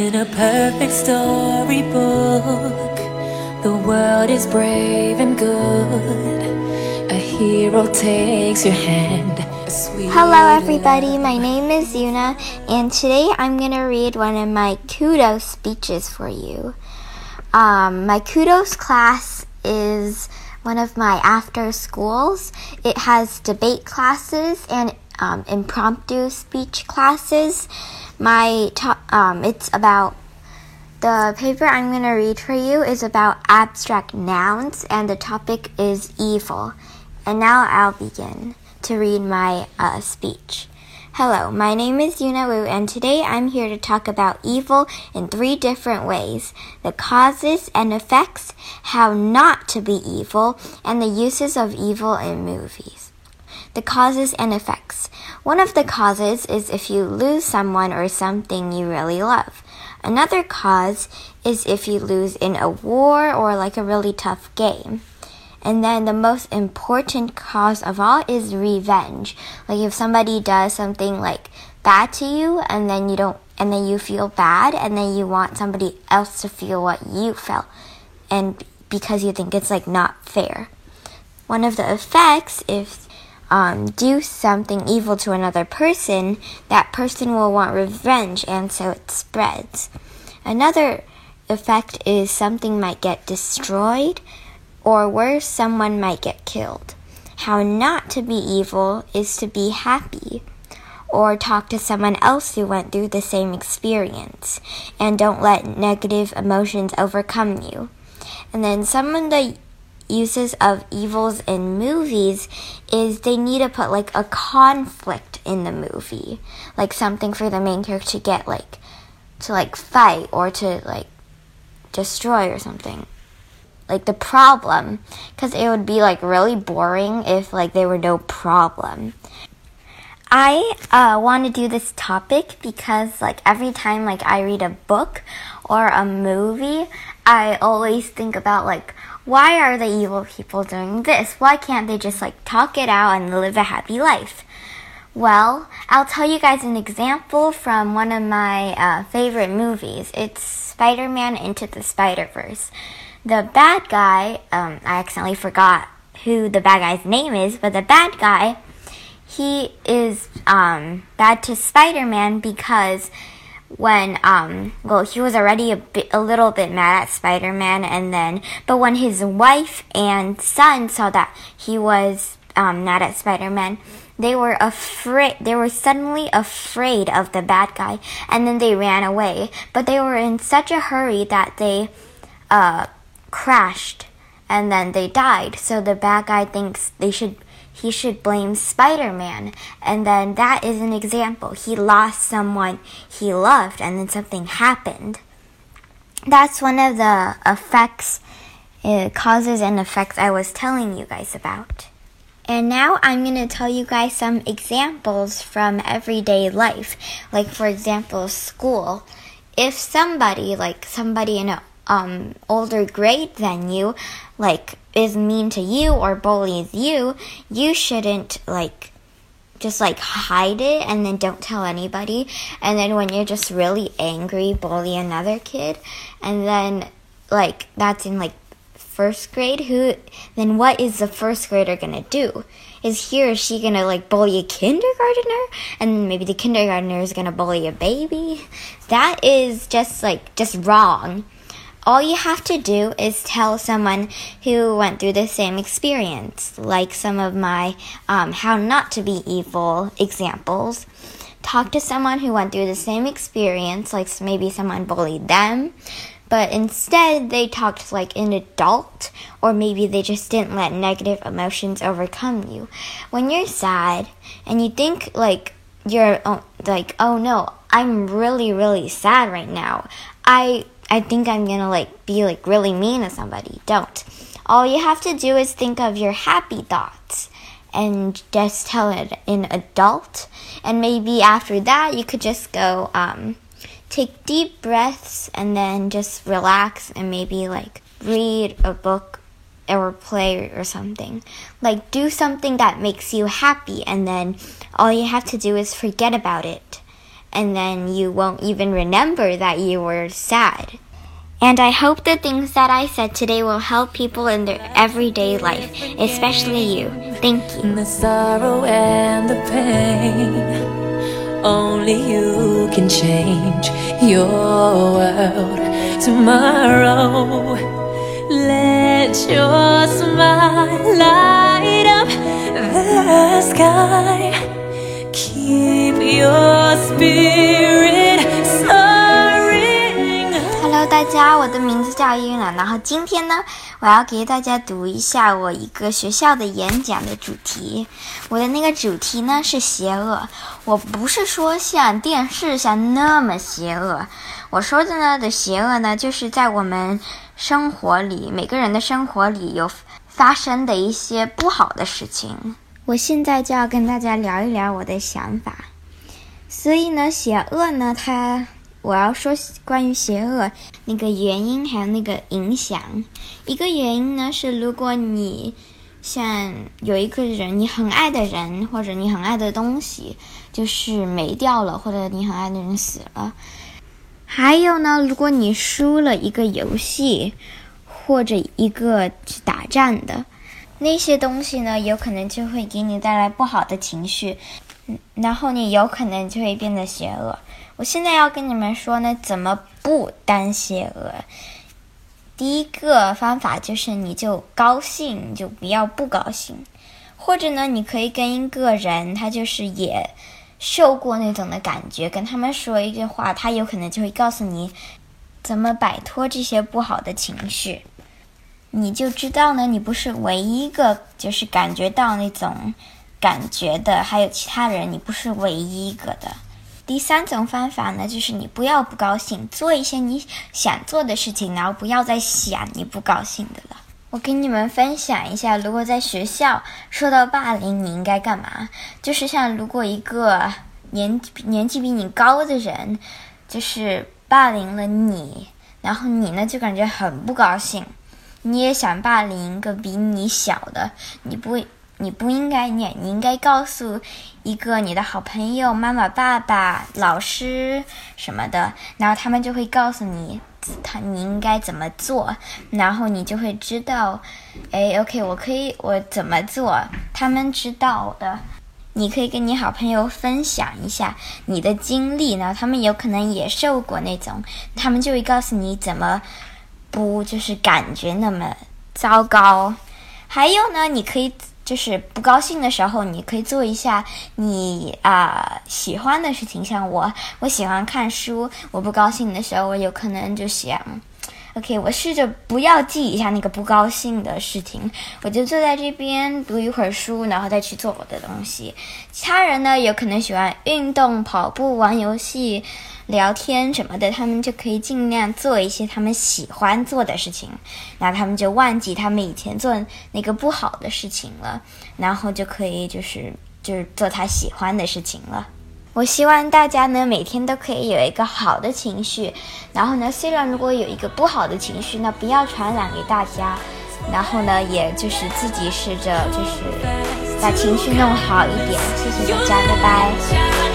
In a perfect storybook, the world is brave and good. A hero takes your hand. Hello, everybody. My name is Yuna, and today I'm going to read one of my kudos speeches for you. Um, my kudos class is one of my after schools. It has debate classes and um, impromptu speech classes. My to- um, it's about the paper I'm going to read for you is about abstract nouns, and the topic is evil. And now I'll begin to read my uh, speech. Hello, my name is Yuna Wu, and today I'm here to talk about evil in three different ways the causes and effects, how not to be evil, and the uses of evil in movies. The causes and effects. One of the causes is if you lose someone or something you really love. Another cause is if you lose in a war or like a really tough game. And then the most important cause of all is revenge. Like if somebody does something like bad to you and then you don't and then you feel bad and then you want somebody else to feel what you felt and because you think it's like not fair. One of the effects if um, do something evil to another person, that person will want revenge and so it spreads. Another effect is something might get destroyed or worse, someone might get killed. How not to be evil is to be happy or talk to someone else who went through the same experience and don't let negative emotions overcome you. And then some of the uses of evils in movies is they need to put like a conflict in the movie, like something for the main character to get like to like fight or to like destroy or something. Like the problem. Because it would be like really boring if like there were no problem. I uh, want to do this topic because like every time like I read a book or a movie, I always think about like why are the evil people doing this? Why can't they just like talk it out and live a happy life? Well, I'll tell you guys an example from one of my uh, favorite movies. It's Spider Man Into the Spider Verse. The bad guy, um, I accidentally forgot who the bad guy's name is, but the bad guy, he is um, bad to Spider Man because when um well he was already a bit a little bit mad at Spider-Man and then but when his wife and son saw that he was um mad at Spider-Man they were afraid they were suddenly afraid of the bad guy and then they ran away but they were in such a hurry that they uh crashed and then they died. So the bad guy thinks they should he should blame Spider-Man. And then that is an example. He lost someone he loved and then something happened. That's one of the effects uh, causes and effects I was telling you guys about. And now I'm going to tell you guys some examples from everyday life. Like for example, school. If somebody like somebody in a um, older grade than you, like, is mean to you or bullies you, you shouldn't, like, just like hide it and then don't tell anybody. And then when you're just really angry, bully another kid. And then, like, that's in like first grade. Who, then what is the first grader gonna do? Is he or she gonna like bully a kindergartner? And maybe the kindergartner is gonna bully a baby? That is just like, just wrong. All you have to do is tell someone who went through the same experience, like some of my um, how not to be evil examples. Talk to someone who went through the same experience, like maybe someone bullied them, but instead they talked like an adult, or maybe they just didn't let negative emotions overcome you. When you're sad and you think like you're like, oh no, I'm really, really sad right now. I I think I'm gonna like be like really mean to somebody. Don't. All you have to do is think of your happy thoughts and just tell it an adult. And maybe after that, you could just go um, take deep breaths and then just relax and maybe like read a book or play or something. Like do something that makes you happy, and then all you have to do is forget about it and then you won't even remember that you were sad. And I hope the things that I said today will help people in their everyday life, especially you. Thank you. The sorrow and the pain. Only you can change your world tomorrow. Let your smile light up the sky. Keep. Hello，大家，我的名字叫伊娜。然后今天呢，我要给大家读一下我一个学校的演讲的主题。我的那个主题呢是邪恶。我不是说像电视上那么邪恶，我说的呢的邪恶呢，就是在我们生活里，每个人的生活里有发生的一些不好的事情。我现在就要跟大家聊一聊我的想法。所以呢，邪恶呢，它我要说关于邪恶那个原因还有那个影响。一个原因呢是，如果你像有一个人你很爱的人或者你很爱的东西就是没掉了，或者你很爱的人死了。还有呢，如果你输了一个游戏或者一个打仗的那些东西呢，有可能就会给你带来不好的情绪，然后你有可能就会变得邪恶。我现在要跟你们说呢，怎么不当邪恶？第一个方法就是你就高兴，你就不要不高兴，或者呢，你可以跟一个人，他就是也受过那种的感觉，跟他们说一句话，他有可能就会告诉你怎么摆脱这些不好的情绪。你就知道呢，你不是唯一一个就是感觉到那种感觉的，还有其他人，你不是唯一一个的。第三种方法呢，就是你不要不高兴，做一些你想做的事情，然后不要再想你不高兴的了。我跟你们分享一下，如果在学校受到霸凌，你应该干嘛？就是像如果一个年年纪比你高的人，就是霸凌了你，然后你呢就感觉很不高兴，你也想霸凌一个比你小的，你不。你不应该念，你应该告诉一个你的好朋友、妈妈、爸爸、老师什么的，然后他们就会告诉你，他你应该怎么做，然后你就会知道，哎，OK，我可以我怎么做，他们知道的，你可以跟你好朋友分享一下你的经历，然后他们有可能也受过那种，他们就会告诉你怎么不就是感觉那么糟糕，还有呢，你可以。就是不高兴的时候，你可以做一下你啊喜欢的事情。像我，我喜欢看书。我不高兴的时候，我有可能就想，OK，我试着不要记一下那个不高兴的事情，我就坐在这边读一会儿书，然后再去做我的东西。其他人呢，有可能喜欢运动、跑步、玩游戏。聊天什么的，他们就可以尽量做一些他们喜欢做的事情，那他们就忘记他们以前做那个不好的事情了，然后就可以就是就是做他喜欢的事情了。我希望大家呢每天都可以有一个好的情绪，然后呢，虽然如果有一个不好的情绪，那不要传染给大家，然后呢，也就是自己试着就是把情绪弄好一点。谢谢大家，拜拜。